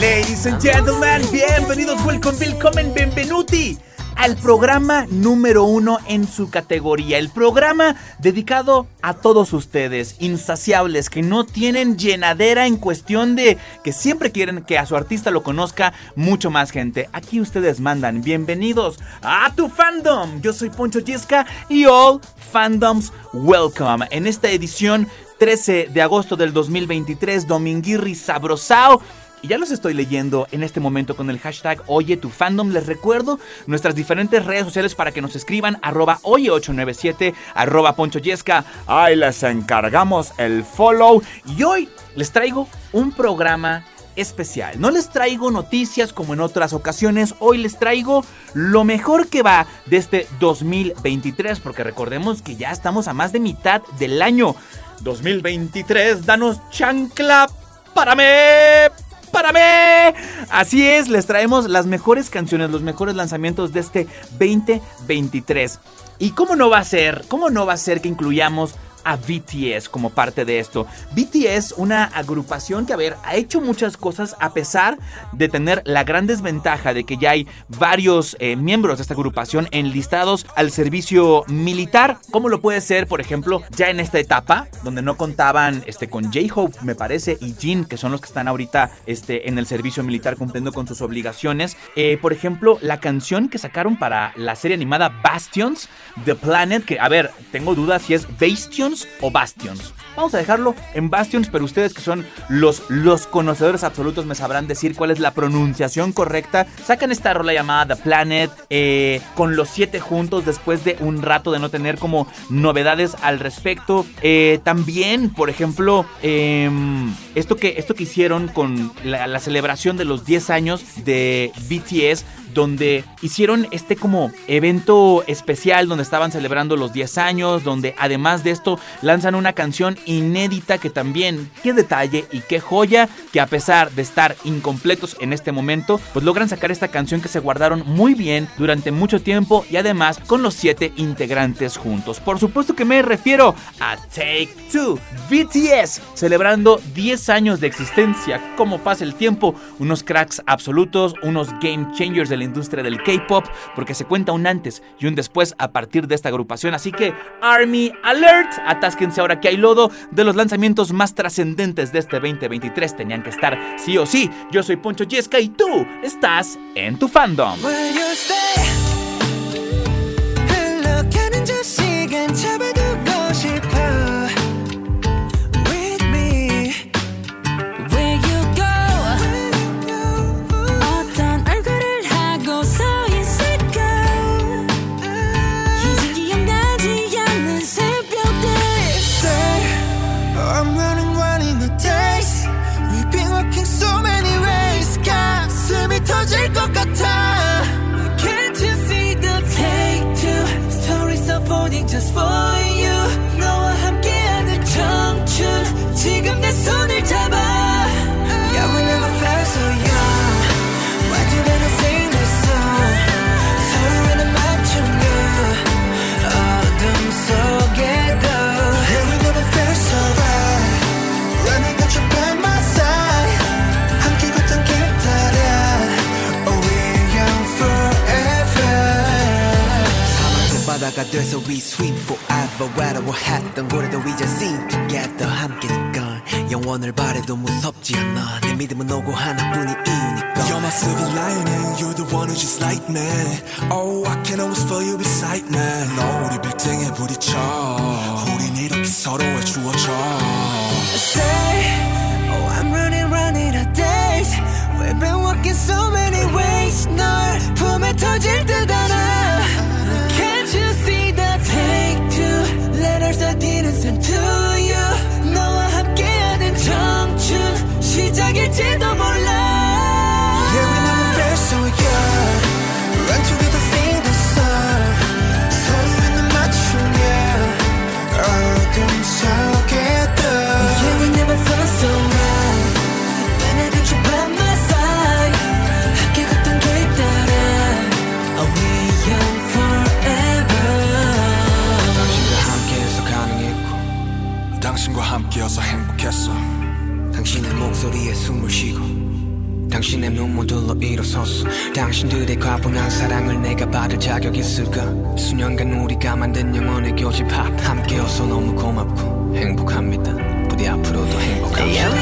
Ladies and gentlemen, bienvenidos, welcome, welcome, benvenuti al programa número uno en su categoría. El programa dedicado a todos ustedes, insaciables, que no tienen llenadera en cuestión de que siempre quieren que a su artista lo conozca mucho más gente. Aquí ustedes mandan. Bienvenidos a tu fandom. Yo soy Poncho Yesca y all fandoms welcome. En esta edición 13 de agosto del 2023, Dominguirri Sabrosao y ya los estoy leyendo en este momento con el hashtag Oye tu fandom. Les recuerdo nuestras diferentes redes sociales para que nos escriban arroba oye897 arroba ponchoyesca. Ahí les encargamos el follow. Y hoy les traigo un programa especial. No les traigo noticias como en otras ocasiones, hoy les traigo lo mejor que va de este 2023, porque recordemos que ya estamos a más de mitad del año 2023. Danos chancla para mí para mí. Así es, les traemos las mejores canciones, los mejores lanzamientos de este 2023. ¿Y cómo no va a ser? ¿Cómo no va a ser que incluyamos a BTS como parte de esto. BTS, una agrupación que, a ver, ha hecho muchas cosas a pesar de tener la gran desventaja de que ya hay varios eh, miembros de esta agrupación enlistados al servicio militar. ¿Cómo lo puede ser, por ejemplo, ya en esta etapa, donde no contaban este, con J-Hope, me parece, y Jin, que son los que están ahorita este, en el servicio militar cumpliendo con sus obligaciones? Eh, por ejemplo, la canción que sacaron para la serie animada Bastions, The Planet, que, a ver, tengo dudas si es O Bastions. Vamos a dejarlo en Bastions, pero ustedes que son los, los conocedores absolutos me sabrán decir cuál es la pronunciación correcta. Sacan esta rola llamada The Planet eh, con los siete juntos después de un rato de no tener como novedades al respecto. Eh, también, por ejemplo, em, esto, que, esto que hicieron con la, la celebración de los 10 años de BTS donde hicieron este como evento especial donde estaban celebrando los 10 años, donde además de esto lanzan una canción inédita que también, qué detalle y qué joya, que a pesar de estar incompletos en este momento, pues logran sacar esta canción que se guardaron muy bien durante mucho tiempo y además con los 7 integrantes juntos. Por supuesto que me refiero a Take Two, BTS, celebrando 10 años de existencia, como pasa el tiempo, unos cracks absolutos, unos game changers de la industria del K-pop, porque se cuenta un antes y un después a partir de esta agrupación. Así que, Army Alert, atásquense ahora que hay lodo de los lanzamientos más trascendentes de este 2023. Tenían que estar sí o sí. Yo soy Poncho Yesca y tú estás en tu fandom. 바다가 돼서 we swim forever 외로워했던 우리도 이제 sing together 함께니까 영원을 바래도 무섭지 않아 내 믿음은 오고 하나뿐이니까 You're my silver lining, you're the one who just like me. Oh, I can always feel you beside me. 너 우리 빌딩에 부딪혀. 우린 이렇게 서로의 주어져. say, oh, I'm running, running out of days. We've been walking so many ways. 널 품에 터질 듯 알아. Didn't send to you? 너와 함께하는 청춘 시작일지도 몰라. 함께여서 행복했어. 당신의 목소리에 숨을 쉬고 당신의 눈물들로 일어섰어 당신들의 과분한 사랑을 내가 받을 자격 있을까? 수년간 우리가 만든 영원의 교집합 함께여서 너무 고맙고 행복합니다. 부디 앞으로도 행복합시다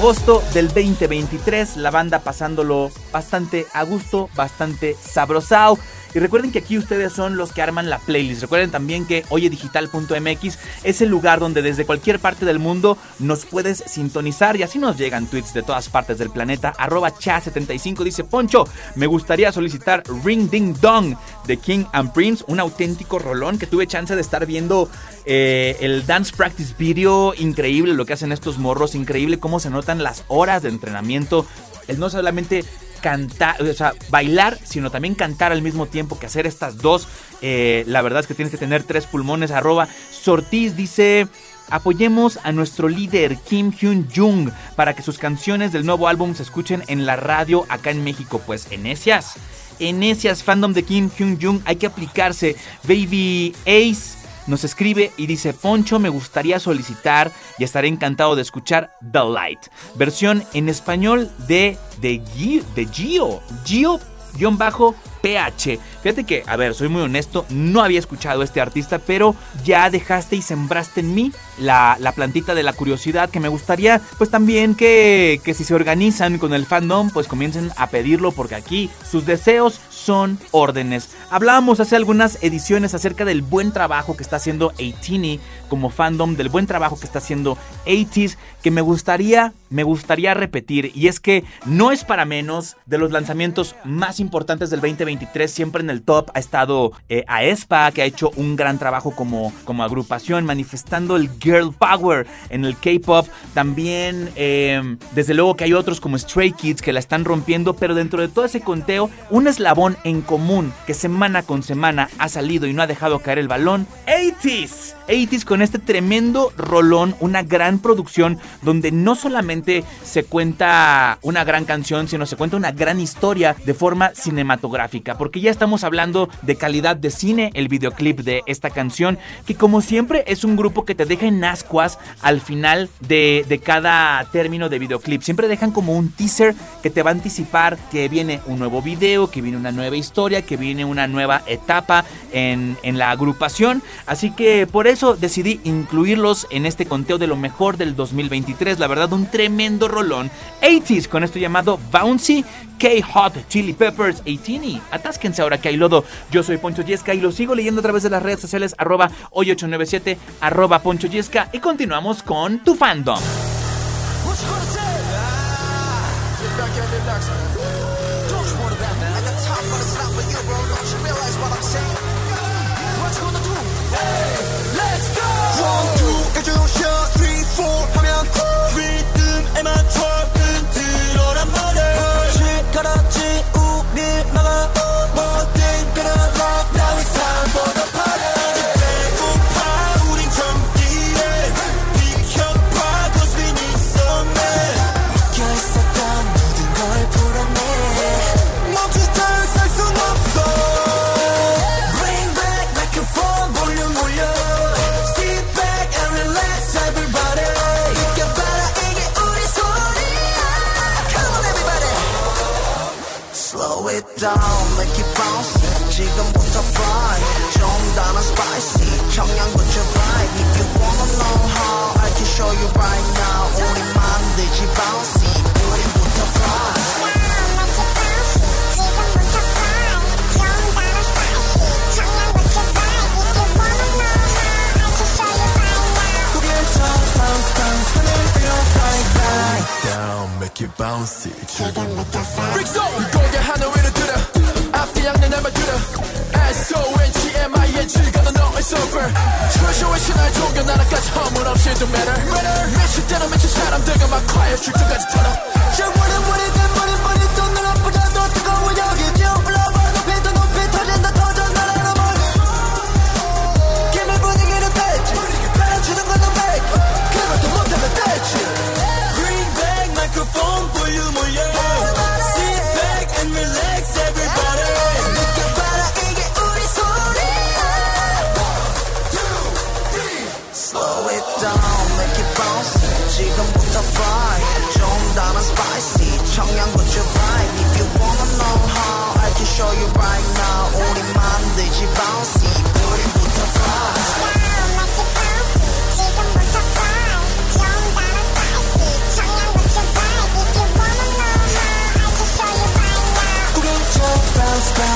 agosto del 2023, la banda pasándolo bastante a gusto, bastante sabrosao. Y recuerden que aquí ustedes son los que arman la playlist. Recuerden también que oyedigital.mx es el lugar donde desde cualquier parte del mundo nos puedes sintonizar y así nos llegan tweets de todas partes del planeta. Arroba cha75 dice Poncho, me gustaría solicitar Ring Ding Dong de King and Prince, un auténtico rolón que tuve chance de estar viendo eh, el dance practice video. Increíble lo que hacen estos morros, increíble cómo se notan las horas de entrenamiento. El no solamente cantar, o sea, bailar, sino también cantar al mismo tiempo que hacer estas dos. Eh, la verdad es que tienes que tener tres pulmones. Arroba Sortiz dice. Apoyemos a nuestro líder Kim Hyun Jung para que sus canciones del nuevo álbum se escuchen en la radio acá en México. Pues Enesias, Enesias, fandom de Kim Hyun Jung, hay que aplicarse. Baby Ace nos escribe y dice, Poncho, me gustaría solicitar y estaré encantado de escuchar The Light, versión en español de, de, Gio, de Gio, Gio guion bajo PH. Fíjate que, a ver, soy muy honesto, no había escuchado a este artista, pero ya dejaste y sembraste en mí la, la plantita de la curiosidad que me gustaría, pues también que, que si se organizan con el fandom, pues comiencen a pedirlo porque aquí sus deseos son órdenes. Hablábamos hace algunas ediciones acerca del buen trabajo que está haciendo 18 como fandom, del buen trabajo que está haciendo 80s, que me gustaría, me gustaría repetir. Y es que no es para menos de los lanzamientos más importantes del 2023. Siempre en el top ha estado eh, Aespa, que ha hecho un gran trabajo como, como agrupación, manifestando el girl power en el K-pop. También, eh, desde luego que hay otros como Stray Kids que la están rompiendo, pero dentro de todo ese conteo, un eslabón en común que semana con semana ha salido y no ha dejado caer el balón. 80s. 80s con este tremendo rolón, una gran producción donde no solamente se cuenta una gran canción, sino se cuenta una gran historia de forma cinematográfica. porque ya estamos hablando de calidad de cine, el videoclip de esta canción, que como siempre es un grupo que te deja en ascuas al final de, de cada término de videoclip. Siempre dejan como un teaser que te va a anticipar que viene un nuevo video, que viene una nueva historia, que viene una nueva etapa en, en la agrupación. Así que por eso decidí incluirlos en este conteo de lo mejor del 2023. La verdad, un tremendo rolón. 80s con esto llamado Bouncy, K-Hot, Chili Peppers, 18 Atásquense ahora que hay lodo. Yo soy Poncho Yesca y lo sigo leyendo a través de las redes sociales arroba hoy 897 arroba Poncho Yesca y continuamos con tu fandom. 하면 리듬에 맞춰 흔들어란 말이야 시끄럽지 make it bouncy 지금부터 fly Freak zone 고개 하늘 위로 들어 앞뒤 양내 내말 들어 S-O-N-G-M-I-N-G 가는 너의 surfer 초쇼의 신화의 종교 나라까지 허물 없이 don't matter 미칠 대로 미친 사람들과 막 quiet 출전까지 털어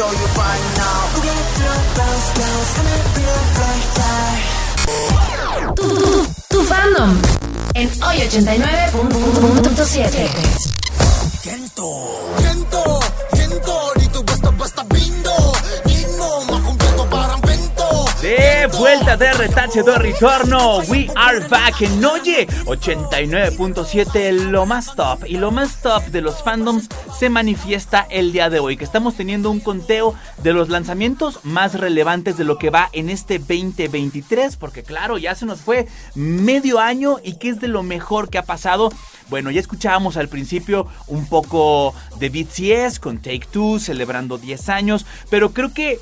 show you right now. Get through, bounce, bounce, and it real fly, fly. Tu, tu, tu, fandom en hoy 89.7. De vuelta de retache de retorno, we are back en Oye 89.7, lo más top y lo más top de los fandoms se manifiesta el día de hoy, que estamos teniendo un conteo de los lanzamientos más relevantes de lo que va en este 2023, porque claro, ya se nos fue medio año y que es de lo mejor que ha pasado. Bueno, ya escuchábamos al principio un poco de BTS con Take Two celebrando 10 años, pero creo que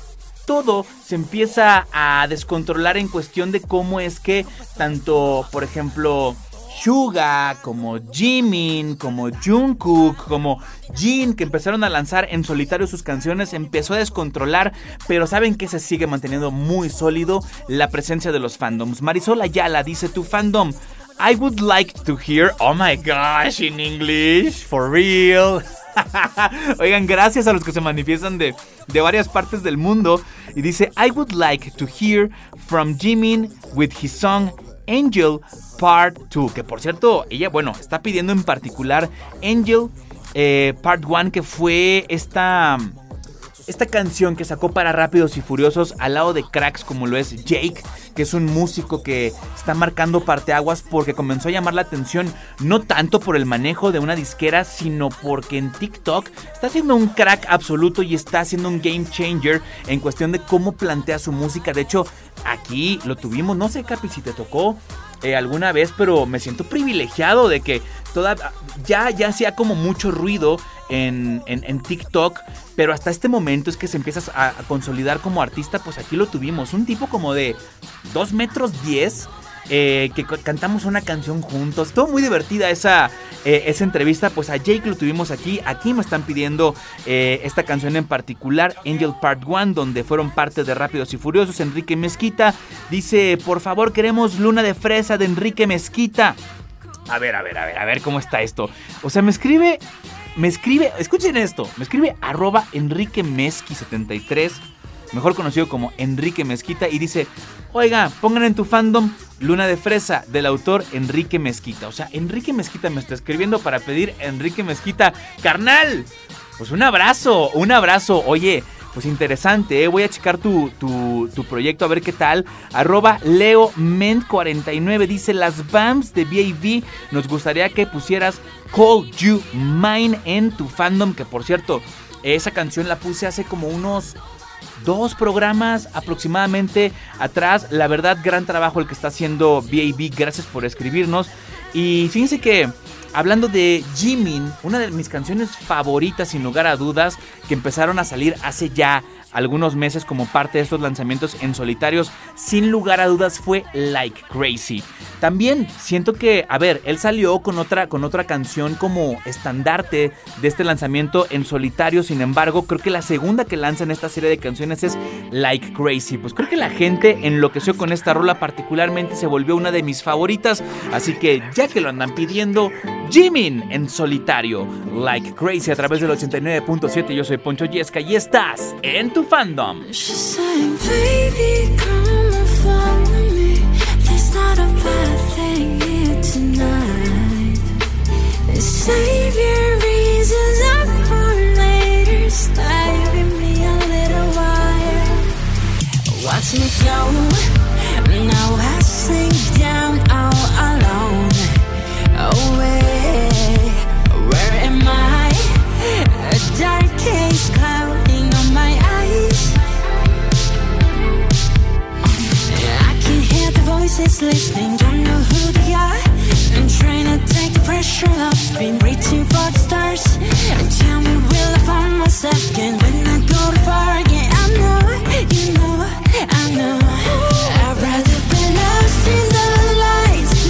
todo se empieza a descontrolar en cuestión de cómo es que tanto, por ejemplo, Suga, como Jimin, como Jungkook, como Jin, que empezaron a lanzar en solitario sus canciones, empezó a descontrolar, pero saben que se sigue manteniendo muy sólido la presencia de los fandoms. Marisol Ayala dice tu fandom. I would like to hear, oh my gosh, in English, for real. Oigan, gracias a los que se manifiestan de, de varias partes del mundo. Y dice, I would like to hear from Jimin with his song Angel Part 2, que por cierto, ella, bueno, está pidiendo en particular Angel eh, Part 1, que fue esta esta canción que sacó para Rápidos y Furiosos al lado de cracks como lo es Jake, que es un músico que está marcando parteaguas porque comenzó a llamar la atención no tanto por el manejo de una disquera, sino porque en TikTok está haciendo un crack absoluto y está haciendo un game changer en cuestión de cómo plantea su música. De hecho, aquí lo tuvimos, no sé Capi si te tocó eh, alguna vez, pero me siento privilegiado de que toda, ya, ya hacía como mucho ruido en, en, TikTok, pero hasta este momento es que se empieza a, consolidar como artista, pues aquí lo tuvimos, un tipo como de 2 metros 10. Eh, que cantamos una canción juntos. Estuvo muy divertida esa, eh, esa entrevista. Pues a Jake lo tuvimos aquí. Aquí me están pidiendo eh, esta canción en particular, Angel Part 1, donde fueron parte de Rápidos y Furiosos. Enrique Mezquita dice: Por favor, queremos Luna de Fresa de Enrique Mezquita. A ver, a ver, a ver, a ver cómo está esto. O sea, me escribe me escribe, escuchen esto, me escribe arroba Enrique 73 mejor conocido como Enrique Mezquita, y dice, oiga, pongan en tu fandom Luna de Fresa del autor Enrique Mezquita. O sea, Enrique Mezquita me está escribiendo para pedir Enrique Mezquita, carnal. Pues un abrazo, un abrazo. Oye, pues interesante, ¿eh? voy a checar tu, tu, proyecto a ver qué tal. Arroba LeoMent49 dice, las BAMs de BAV nos gustaría que pusieras Call You Mine en tu fandom, que por cierto, esa canción la puse hace como unos dos programas aproximadamente atrás. La verdad, gran trabajo el que está haciendo BAB. Gracias por escribirnos. Y fíjense que hablando de Jimin, una de mis canciones favoritas sin lugar a dudas, que empezaron a salir hace ya algunos meses como parte de estos lanzamientos en solitarios, sin lugar a dudas fue Like Crazy. También siento que, a ver, él salió con otra, con otra canción como estandarte de este lanzamiento en solitario, sin embargo, creo que la segunda que lanza en esta serie de canciones es Like Crazy. Pues creo que la gente enloqueció con esta rola, particularmente se volvió una de mis favoritas, así que ya que lo andan pidiendo, Jimin en solitario, Like Crazy a través del 89.7, yo soy Poncho Yesca y estás en tu fandom. Save your reasons up for later. Stay with me a little while. Watch me go. Now I sink down all alone. Away. Where am I? A dark case clouding voices listening, don't know who they are. I'm trying to take the pressure off, been reaching for the stars. And tell me, will I find myself again when I go too far again? I know, you know, I know. I'd rather be lost in the lights,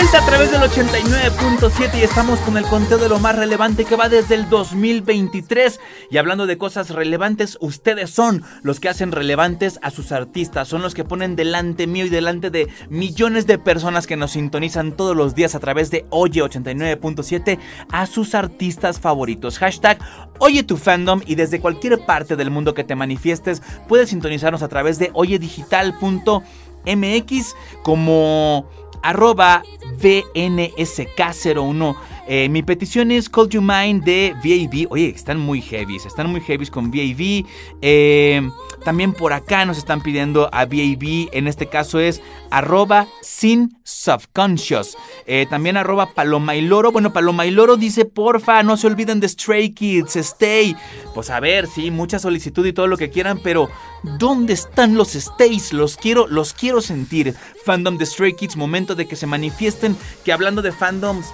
vuelta a través del 89.7 y estamos con el conteo de lo más relevante que va desde el 2023. Y hablando de cosas relevantes, ustedes son los que hacen relevantes a sus artistas, son los que ponen delante mío y delante de millones de personas que nos sintonizan todos los días a través de Oye 89.7 a sus artistas favoritos. Hashtag Oye tu fandom y desde cualquier parte del mundo que te manifiestes puedes sintonizarnos a través de oyedigital.mx como arroba VNSK01. Eh, mi petición es Call You Mine de VAV. Oye, están muy heavies, están muy heavies con VAV. Eh, también por acá nos están pidiendo a VAV, en este caso es arroba sin subconscious. Eh, también arroba Paloma. Bueno, Paloma dice, porfa, no se olviden de Stray Kids, Stay. Pues a ver, sí, mucha solicitud y todo lo que quieran, pero ¿dónde están los Stays? Los quiero, los quiero sentir. Fandom de Stray Kids, momento de que se manifiesten, que hablando de fandoms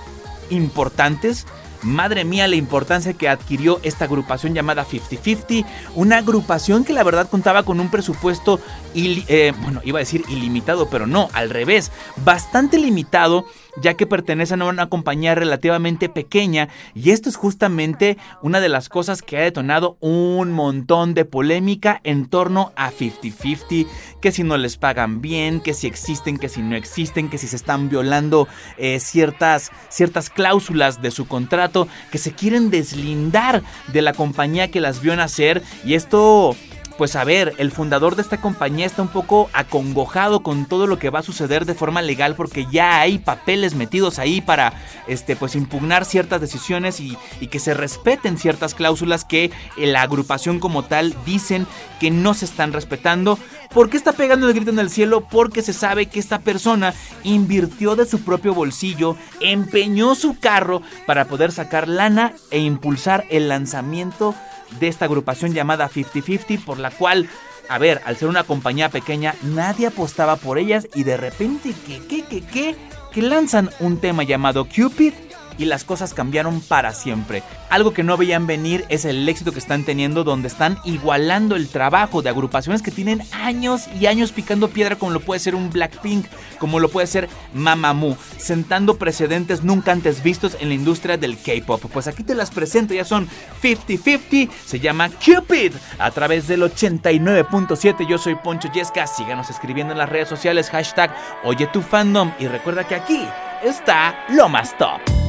importantes, Madre mía la importancia que adquirió esta agrupación llamada 50-50, una agrupación que la verdad contaba con un presupuesto, eh, bueno, iba a decir ilimitado, pero no, al revés, bastante limitado ya que pertenecen a una compañía relativamente pequeña y esto es justamente una de las cosas que ha detonado un montón de polémica en torno a 50-50, que si no les pagan bien, que si existen, que si no existen, que si se están violando eh, ciertas, ciertas cláusulas de su contrato, que se quieren deslindar de la compañía que las vio nacer y esto pues a ver, el fundador de esta compañía está un poco acongojado con todo lo que va a suceder de forma legal porque ya hay papeles metidos ahí para este pues impugnar ciertas decisiones y, y que se respeten ciertas cláusulas que la agrupación como tal dicen que no se están respetando. ¿Por qué está pegando el grito en el cielo? Porque se sabe que esta persona invirtió de su propio bolsillo, empeñó su carro para poder sacar lana e impulsar el lanzamiento de esta agrupación llamada 50-50, por la cual, a ver, al ser una compañía pequeña, nadie apostaba por ellas y de repente, ¿qué, qué, qué, qué? Que lanzan un tema llamado Cupid y las cosas cambiaron para siempre. Algo que no veían venir es el éxito que están teniendo donde están igualando el trabajo de agrupaciones que tienen años y años picando piedra como lo puede ser un Blackpink, como lo puede ser Mamamoo, sentando precedentes nunca antes vistos en la industria del K-pop. Pues aquí te las presento, ya son 50-50, se llama Cupid a través del 89.7. Yo soy Poncho Yesca, síganos escribiendo en las redes sociales hashtag Oye tu fandom y recuerda que aquí está lo más top.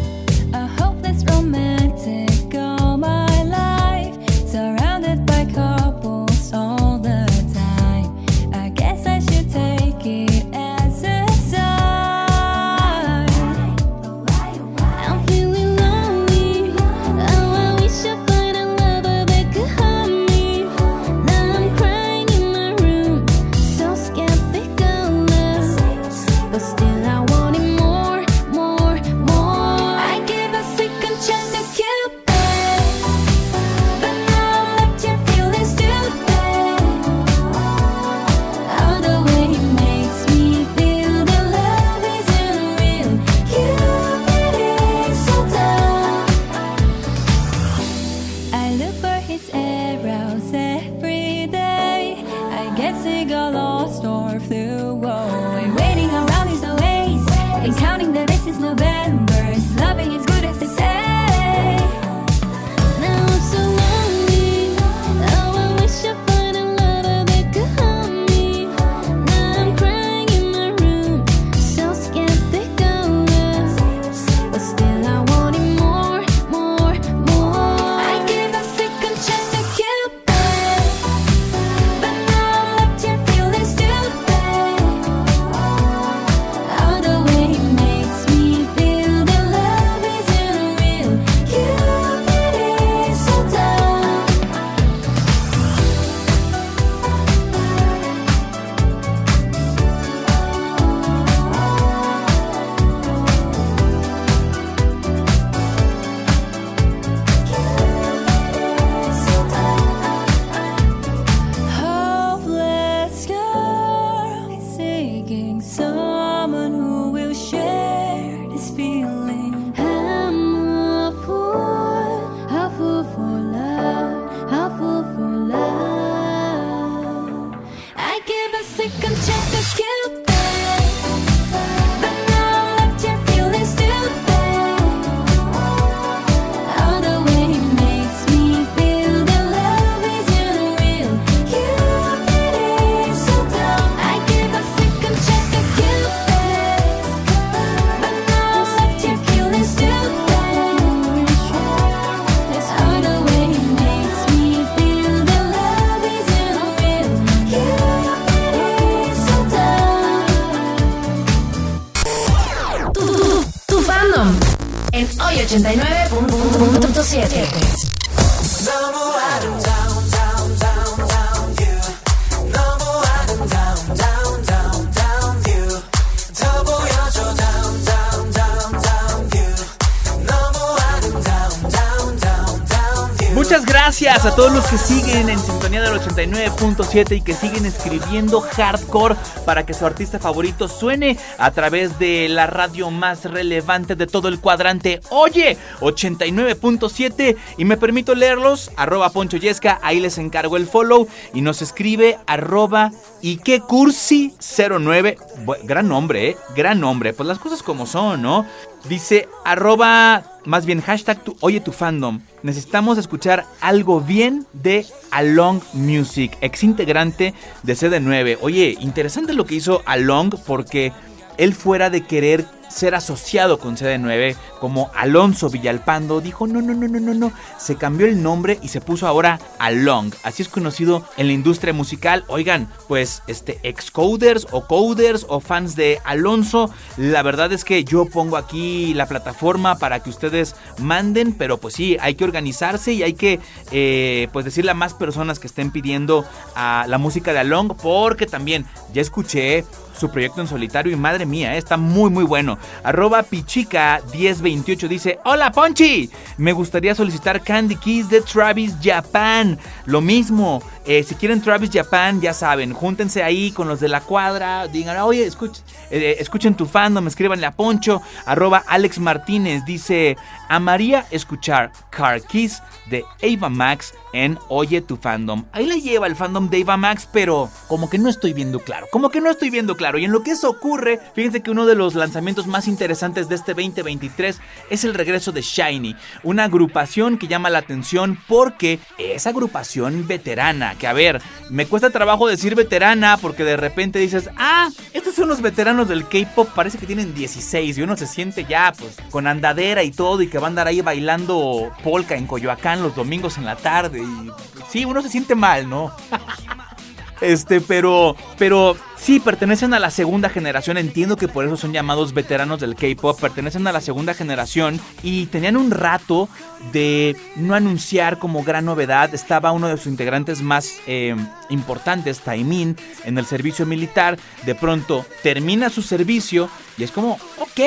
Siguen en sintonía del 89.7 y que siguen escribiendo hardcore para que su artista favorito suene a través de la radio más relevante de todo el cuadrante. Oye, 89.7 y me permito leerlos, arroba Poncho Yesca, ahí les encargo el follow y nos escribe arroba Ikecursi09, Bu- gran nombre, eh, gran nombre, pues las cosas como son, ¿no? Dice arroba, más bien hashtag tu, oye tu fandom. Necesitamos escuchar algo bien de Along Music, ex integrante de CD9. Oye, interesante lo que hizo Along porque él fuera de querer ser asociado con CD9 como Alonso Villalpando, dijo no, no, no, no, no, no, se cambió el nombre y se puso ahora Along, así es conocido en la industria musical, oigan, pues este excoders o coders o fans de Alonso, la verdad es que yo pongo aquí la plataforma para que ustedes manden, pero pues sí, hay que organizarse y hay que eh, pues decirle a más personas que estén pidiendo a la música de Along, porque también ya escuché su proyecto en solitario y madre mía, eh, está muy muy bueno. Arroba Pichica1028 dice, hola Ponchi, me gustaría solicitar Candy Kiss de Travis Japan. Lo mismo, eh, si quieren Travis Japan, ya saben, júntense ahí con los de la cuadra, digan, oye, escuch- eh, escuchen tu fandom, escríbanle a Poncho. Arroba Alex Martínez dice, amaría escuchar Car Kiss de Ava Max en Oye tu fandom. Ahí la lleva el fandom de Ava Max, pero como que no estoy viendo claro. Como que no estoy viendo claro. Y en lo que eso ocurre, fíjense que uno de los lanzamientos más interesantes de este 2023 es el regreso de Shiny. Una agrupación que llama la atención porque es agrupación veterana. Que a ver, me cuesta trabajo decir veterana porque de repente dices, ah, son los veteranos del K-pop. Parece que tienen 16 y uno se siente ya, pues, con andadera y todo y que va a andar ahí bailando polka en Coyoacán los domingos en la tarde. Y sí, uno se siente mal, ¿no? Este, pero, pero sí, pertenecen a la segunda generación. Entiendo que por eso son llamados veteranos del K-pop. Pertenecen a la segunda generación y tenían un rato de no anunciar como gran novedad. Estaba uno de sus integrantes más eh, importantes, Taimin, en el servicio militar. De pronto termina su servicio y es como, ok,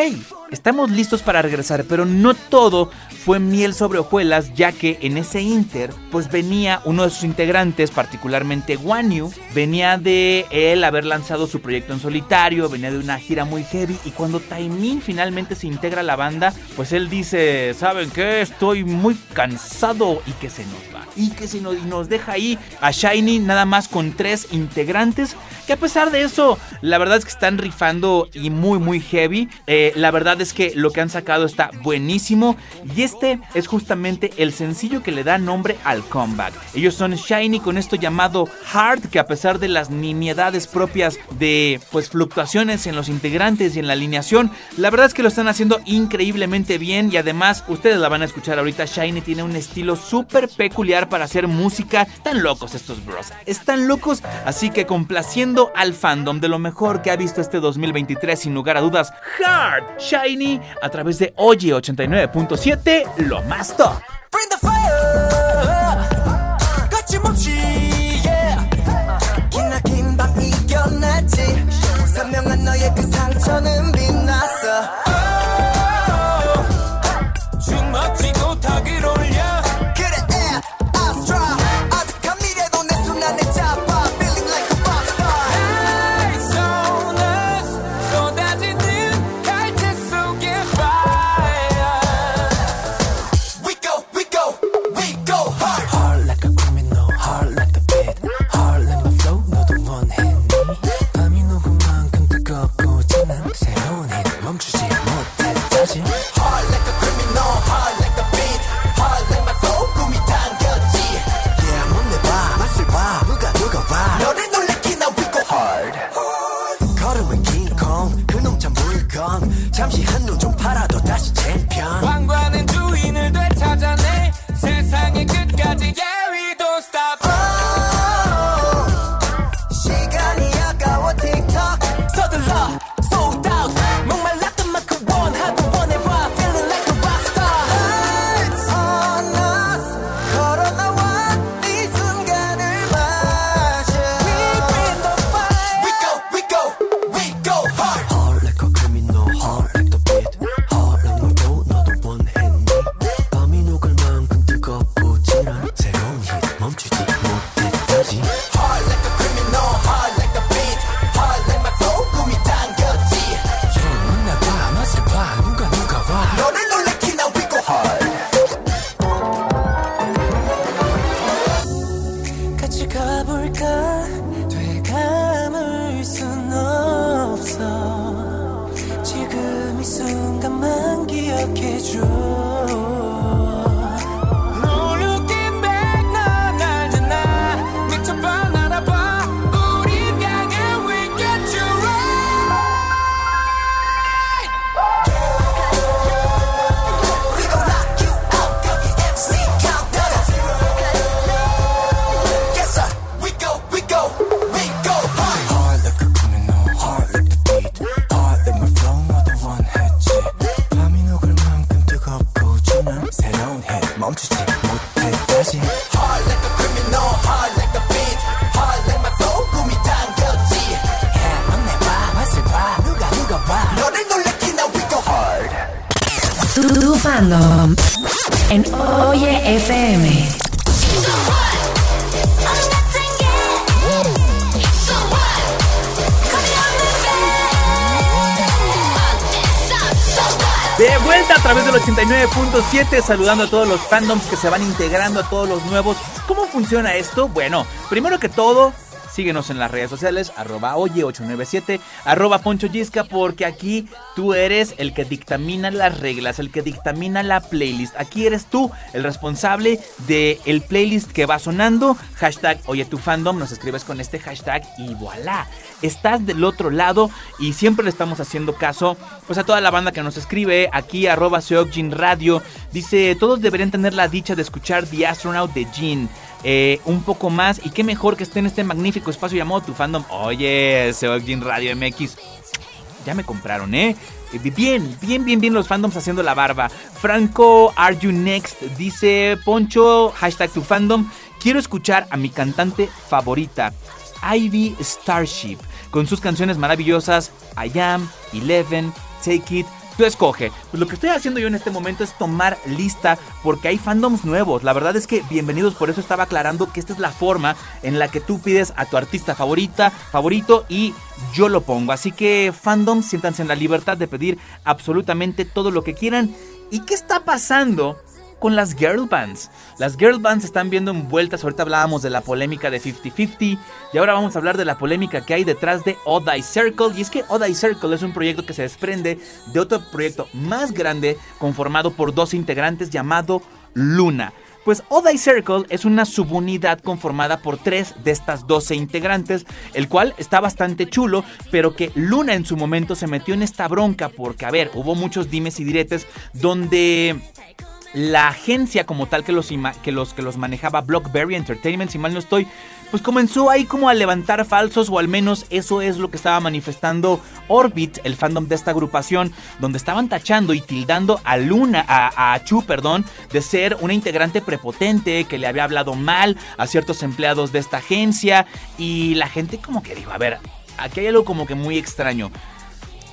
estamos listos para regresar, pero no todo fue miel sobre hojuelas, ya que en ese inter, pues venía uno de sus integrantes, particularmente Wanyu, venía de él haber lanzado su proyecto en solitario, venía de una gira muy heavy, y cuando Taimin finalmente se integra a la banda, pues él dice, ¿saben qué? Estoy muy cansado y que se nos va. Y que se nos, y nos deja ahí a Shiny nada más con tres integrantes, que a pesar de eso, la verdad es que están rifando y muy muy heavy. Eh, la verdad es que lo que han sacado está buenísimo y este es justamente el sencillo que le da nombre al comeback. Ellos son Shiny con esto llamado Hard, que a pesar de las nimiedades propias de pues fluctuaciones en los integrantes y en la alineación, la verdad es que lo están haciendo increíblemente bien y además ustedes la van a escuchar ahorita. Shiny tiene un estilo súper peculiar para hacer música. Están locos estos bros, están locos, así que complaciendo al fandom de lo mejor que ha visto este 2023 sin lugar a dudas, Hard Shiny a través de Oye 89.7, lo más top. 89.7, saludando a todos los fandoms que se van integrando, a todos los nuevos. ¿Cómo funciona esto? Bueno, primero que todo, síguenos en las redes sociales, arroba oye897, arroba Poncho Yisca, porque aquí tú eres el que dictamina las reglas, el que dictamina la playlist. Aquí eres tú el responsable del el playlist que va sonando. Hashtag Oye tu fandom, nos escribes con este hashtag y voilà. Estás del otro lado y siempre le estamos haciendo caso pues a toda la banda que nos escribe aquí arroba Seokjin Radio. Dice, todos deberían tener la dicha de escuchar The Astronaut de Jin. Eh, un poco más y qué mejor que esté en este magnífico espacio llamado Tu Fandom. Oye, Seokjin Radio MX. Ya me compraron, ¿eh? Eh, Bien, bien, bien, bien los fandoms haciendo la barba. Franco, Are You Next? Dice Poncho, hashtag tu fandom. Quiero escuchar a mi cantante favorita, Ivy Starship, con sus canciones maravillosas I Am, Eleven, Take It. Tú escoge. Pues lo que estoy haciendo yo en este momento es tomar lista porque hay fandoms nuevos. La verdad es que bienvenidos, por eso estaba aclarando que esta es la forma en la que tú pides a tu artista favorita, favorito y yo lo pongo. Así que fandoms, siéntanse en la libertad de pedir absolutamente todo lo que quieran. ¿Y qué está pasando? Con las girl bands. Las girl bands están viendo envueltas, ahorita hablábamos de la polémica de 50-50 y ahora vamos a hablar de la polémica que hay detrás de Odai Circle. Y es que Odai Circle es un proyecto que se desprende de otro proyecto más grande conformado por dos integrantes llamado Luna. Pues Odai Circle es una subunidad conformada por tres de estas 12 integrantes, el cual está bastante chulo, pero que Luna en su momento se metió en esta bronca porque, a ver, hubo muchos dimes y diretes donde la agencia como tal que los, que los, que los manejaba Blockberry Entertainment, si mal no estoy, pues comenzó ahí como a levantar falsos, o al menos eso es lo que estaba manifestando Orbit, el fandom de esta agrupación, donde estaban tachando y tildando a Luna, a, a Chu, perdón, de ser una integrante prepotente, que le había hablado mal a ciertos empleados de esta agencia, y la gente como que dijo, a ver, aquí hay algo como que muy extraño.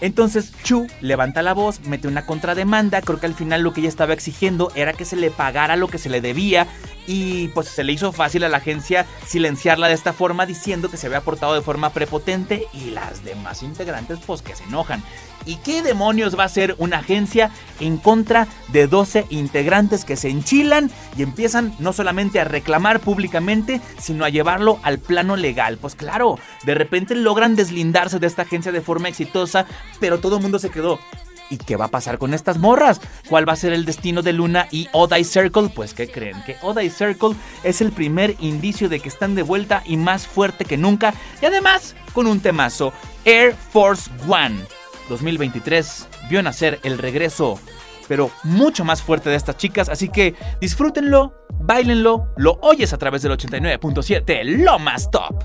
Entonces Chu levanta la voz, mete una contrademanda, creo que al final lo que ella estaba exigiendo era que se le pagara lo que se le debía y pues se le hizo fácil a la agencia silenciarla de esta forma diciendo que se había portado de forma prepotente y las demás integrantes pues que se enojan. ¿Y qué demonios va a ser una agencia en contra de 12 integrantes que se enchilan y empiezan no solamente a reclamar públicamente, sino a llevarlo al plano legal? Pues claro, de repente logran deslindarse de esta agencia de forma exitosa, pero todo el mundo se quedó. ¿Y qué va a pasar con estas morras? ¿Cuál va a ser el destino de Luna y Odai Circle? Pues ¿qué creen? Que Odai Circle es el primer indicio de que están de vuelta y más fuerte que nunca. Y además con un temazo, Air Force One. 2023 vio nacer el regreso, pero mucho más fuerte de estas chicas, así que disfrútenlo, bailenlo, lo oyes a través del 89.7, lo más top.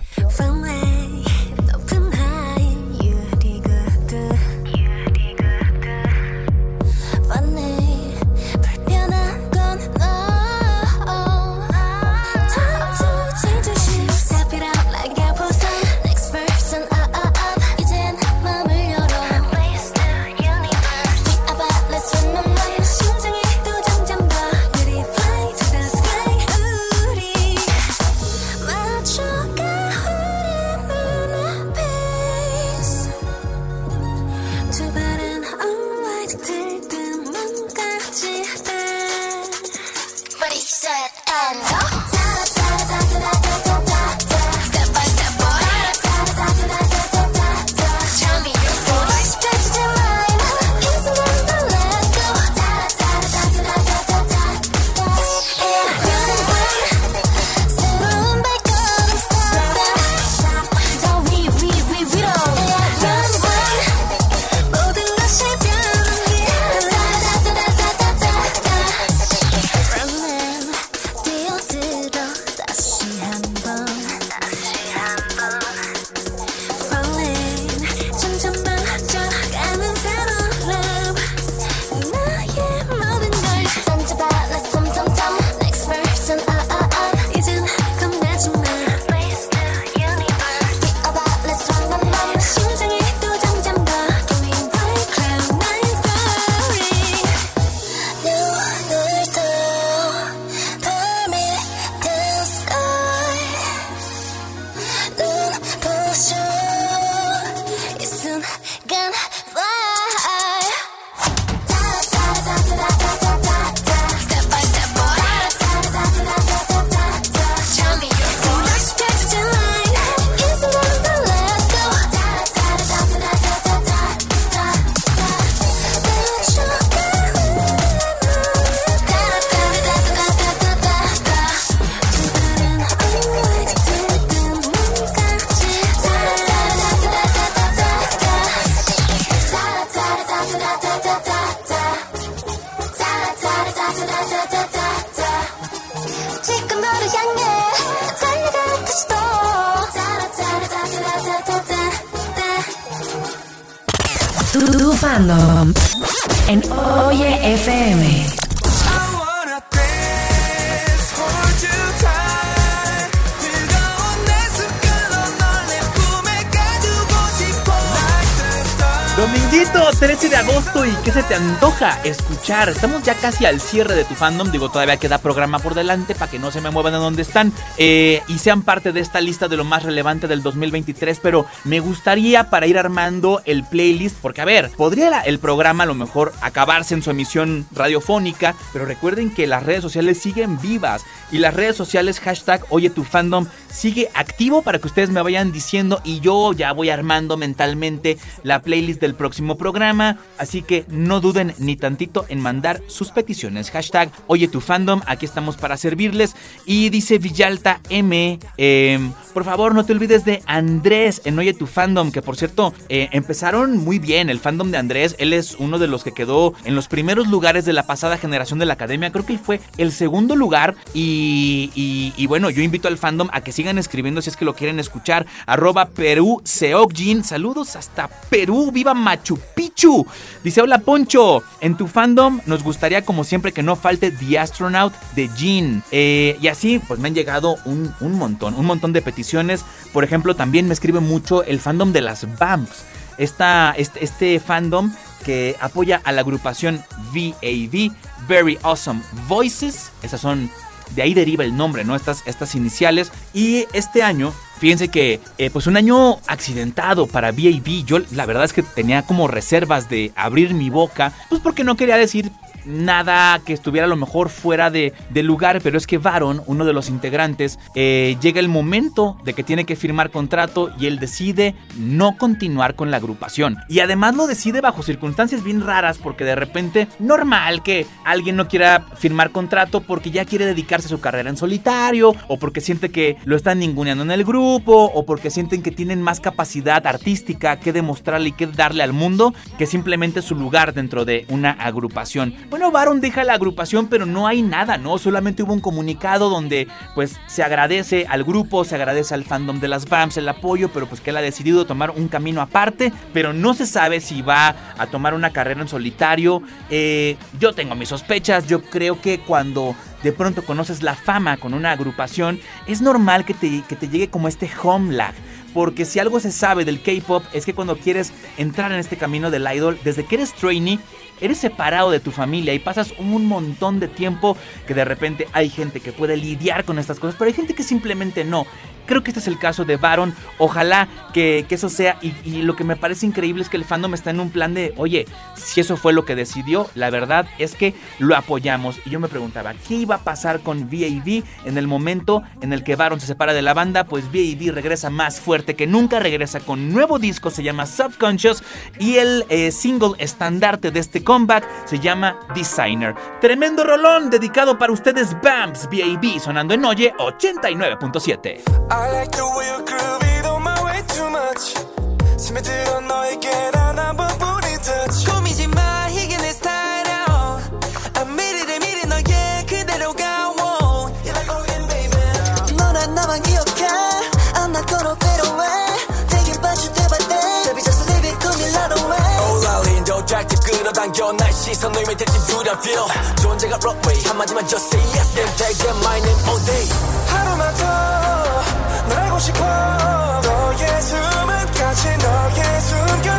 Antoja escuchar? Estamos ya casi al cierre de tu fandom, digo, todavía queda programa por delante para que no se me muevan de donde están eh, y sean parte de esta lista de lo más relevante del 2023, pero me gustaría para ir armando el playlist, porque a ver, podría el programa a lo mejor acabarse en su emisión radiofónica, pero recuerden que las redes sociales siguen vivas y las redes sociales hashtag Oye tu fandom sigue activo para que ustedes me vayan diciendo y yo ya voy armando mentalmente la playlist del próximo programa. Así que no duden ni tantito en mandar sus peticiones. Hashtag Oye tu fandom, aquí estamos para servirles. Y dice Villalta M, em, por favor no te olvides de Andrés en Oye tu fandom, que por cierto eh, empezaron muy bien el fandom de Andrés. Él es uno de los que quedó en los primeros lugares de la pasada generación de la academia. Creo que él fue el segundo lugar. Y, bueno, yo invito al fandom a que sigan escribiendo si es que lo quieren escuchar. Arroba Perú Seokjin. Saludos hasta Perú. ¡Viva Machu Picchu! Dice: Hola Poncho. En tu fandom nos gustaría, como siempre, que no falte The Astronaut de Jin. Eh, y así, pues me han llegado un, un montón, un montón de peticiones. Por ejemplo, también me escribe mucho el fandom de las BAMPs. Esta, este, este fandom que apoya a la agrupación VAV, Very Awesome Voices. Esas son, de ahí deriva el nombre, ¿no? Estas, estas iniciales. Y este año, fíjense que, eh, pues un año accidentado para VAV. Yo la verdad es que tenía como reservas de abrir mi boca, pues porque no quería decir nada que estuviera a lo mejor fuera de, de lugar, pero es que Baron, uno de los integrantes, eh, llega el momento de que tiene que firmar contrato y él decide no continuar con la agrupación. Y además lo decide bajo circunstancias bien raras porque de repente normal que alguien no quiera firmar contrato porque ya quiere dedicarse a su carrera en solitario o porque siente que lo están ninguneando en el grupo o porque sienten que tienen más capacidad artística que demostrarle y que darle al mundo que simplemente su lugar dentro de una agrupación. Bueno, Baron deja la agrupación, pero no hay nada, ¿no? Solamente hubo un comunicado donde pues se agradece al grupo, se agradece al fandom de las BAMS el apoyo, pero pues que él ha decidido tomar un camino aparte, pero no se sabe si va a tomar una carrera en solitario. Eh, yo tengo mis sospechas, yo creo que cuando de pronto conoces la fama con una agrupación, es normal que te, que te llegue como este home lag. Porque si algo se sabe del K-pop es que cuando quieres entrar en este camino del idol, desde que eres trainee, eres separado de tu familia y pasas un montón de tiempo que de repente hay gente que puede lidiar con estas cosas, pero hay gente que simplemente no. Creo que este es el caso de Baron. Ojalá que, eso sea. Y, y lo que me parece increíble es que el fandom está en un plan de, oye, si eso fue lo que decidió, la verdad es que lo apoyamos. Y yo me preguntaba, ¿qué iba a pasar con VAV en el momento en el que Baron se separa de la banda? Pues VAV regresa más fuerte que nunca, regresa con nuevo disco, se llama Subconscious. Y el eh, single estandarte de este comeback se llama Designer. Tremendo rolón dedicado para ustedes, Bams VAV, sonando en Oye 89.7. I like the way you groovy, don't my way too much. 스며 들어 너에게 단 한 번뿐인 touch. 고민지 마, 이게 내 스타일이야. I'm 미리 내 미리 너의 그대로 가. whoa. You're like Orient, baby. 너란 나만 기억해. I'm not gonna fade away. You day by day. Baby, just leave it, come in right away. 올라린 도착지 끌어당겨 날 시선 놓이면 될지 두렵려 존재가 runway 한마디만 just say yes then take my name all day 하루만 알고 싶어. 너의 숨은까지 너의 숨결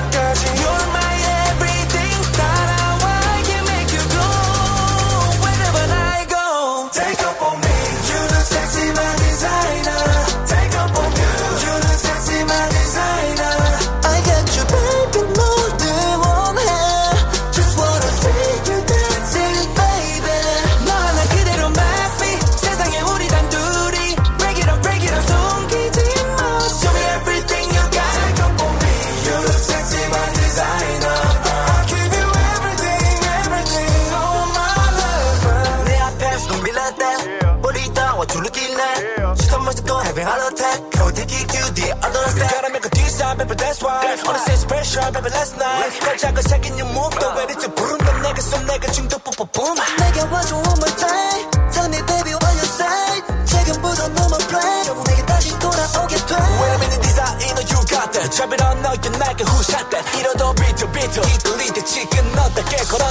sure, baby, let's not. 걸작을 새긴 your move, the way that you 부른 건 내게 쏜 내게 중독 뿜뿜 뿜. 내게 와줘 one more time. Tell me, baby, what you say? 지금부터 no more play. 결국 내게 다시 돌아오게 돼. Wait a minute, desire, know you got that. 잡이란 너의 나에게 who shot that. 이러도 비틀 비틀. 이끌릴 때 지금 너 닿게 걸어.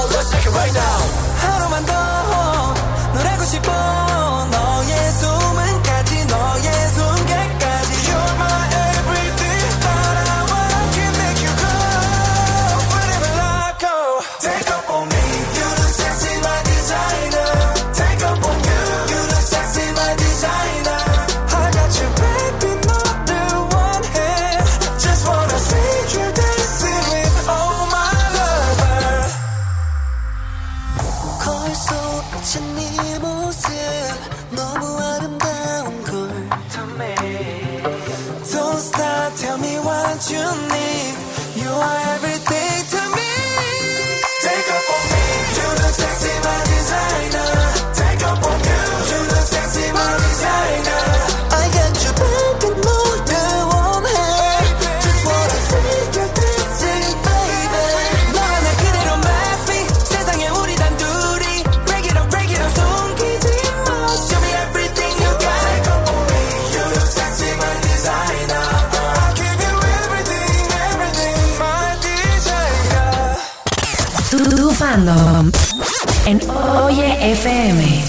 En Oye FM.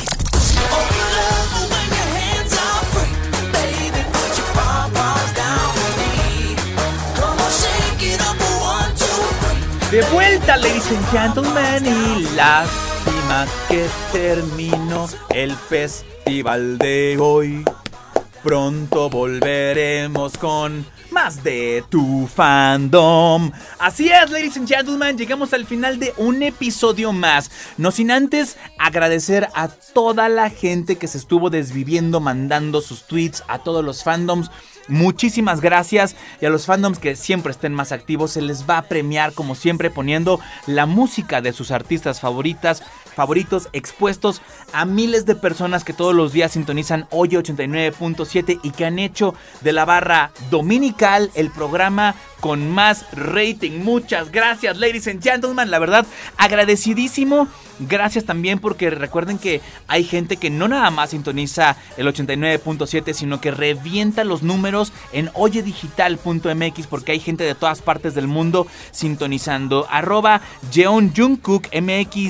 De vuelta, ladies and gentlemen, y lástima que terminó el festival de hoy. Pronto volveremos con de tu fandom. Así es, ladies and gentlemen, llegamos al final de un episodio más. No sin antes agradecer a toda la gente que se estuvo desviviendo mandando sus tweets, a todos los fandoms. Muchísimas gracias y a los fandoms que siempre estén más activos se les va a premiar como siempre poniendo la música de sus artistas favoritas, favoritos expuestos a miles de personas que todos los días sintonizan Oye 89.7 y que han hecho de la barra dominical el programa con más rating. Muchas gracias, ladies and gentlemen. La verdad, agradecidísimo. Gracias también porque recuerden que hay gente que no nada más sintoniza el 89.7, sino que revienta los números en oyedigital.mx porque hay gente de todas partes del mundo sintonizando. Arroba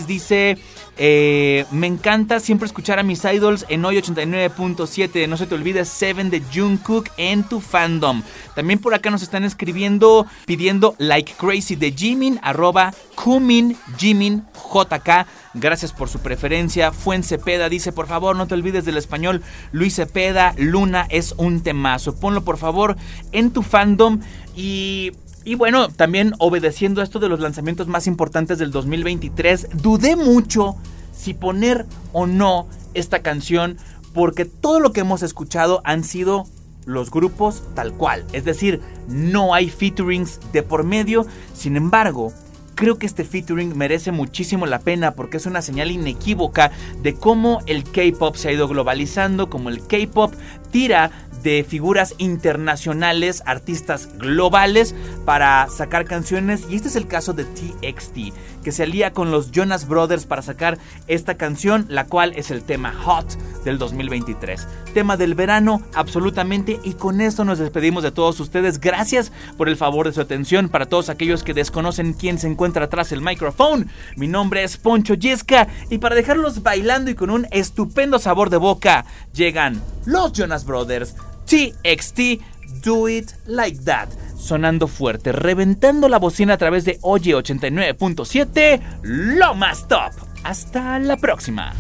dice... eh, me encanta siempre escuchar a mis idols en hoy 89.7. No se te olvide Seven de Jungkook en tu fandom. También por acá nos están escribiendo pidiendo like crazy de Jimin arroba Kumin Jimin JK. Gracias por su preferencia. Fuen Cepeda dice, por favor, no te olvides del español. Luis Cepeda, Luna es un temazo. Ponlo por favor en tu fandom. Y y bueno, también obedeciendo a esto de los lanzamientos más importantes del 2023, dudé mucho si poner o no esta canción porque todo lo que hemos escuchado han sido los grupos tal cual. Es decir, no hay featurings de por medio. Sin embargo, creo que este featuring merece muchísimo la pena porque es una señal inequívoca de cómo el K-Pop se ha ido globalizando, como el K-Pop tira de figuras internacionales, artistas globales para sacar canciones. Y este es el caso de TXT que se alía con los Jonas Brothers para sacar esta canción la cual es el tema Hot del 2023 tema del verano absolutamente. Y con esto nos despedimos de todos ustedes. Gracias por el favor de su atención. Para todos aquellos que desconocen quién se encuentra atrás del micrófono mi nombre es Poncho Yesca y para dejarlos bailando y con un estupendo sabor de boca llegan los Jonas Brothers TXT Do It Like That. Sonando fuerte, reventando la bocina a través de Oye 89.7, lo más top. Hasta la próxima.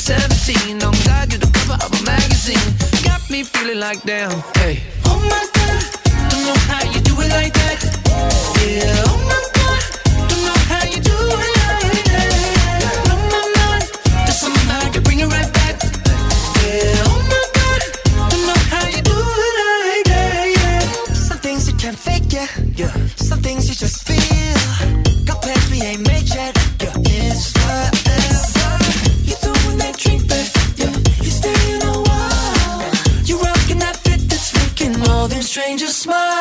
17 On God, you're the cover of a magazine Got me feeling like damn, hey Oh my god, don't know how you do it like that. Yeah, oh my god, don't know how you do it like that. Blow my mind, there's something I can bring it right back. Yeah, oh my god, don't know how you do it like that. Yeah, some things you can't fake, yeah. Yeah, some things you just feel. Got plans we ain't made yet. stranger smile.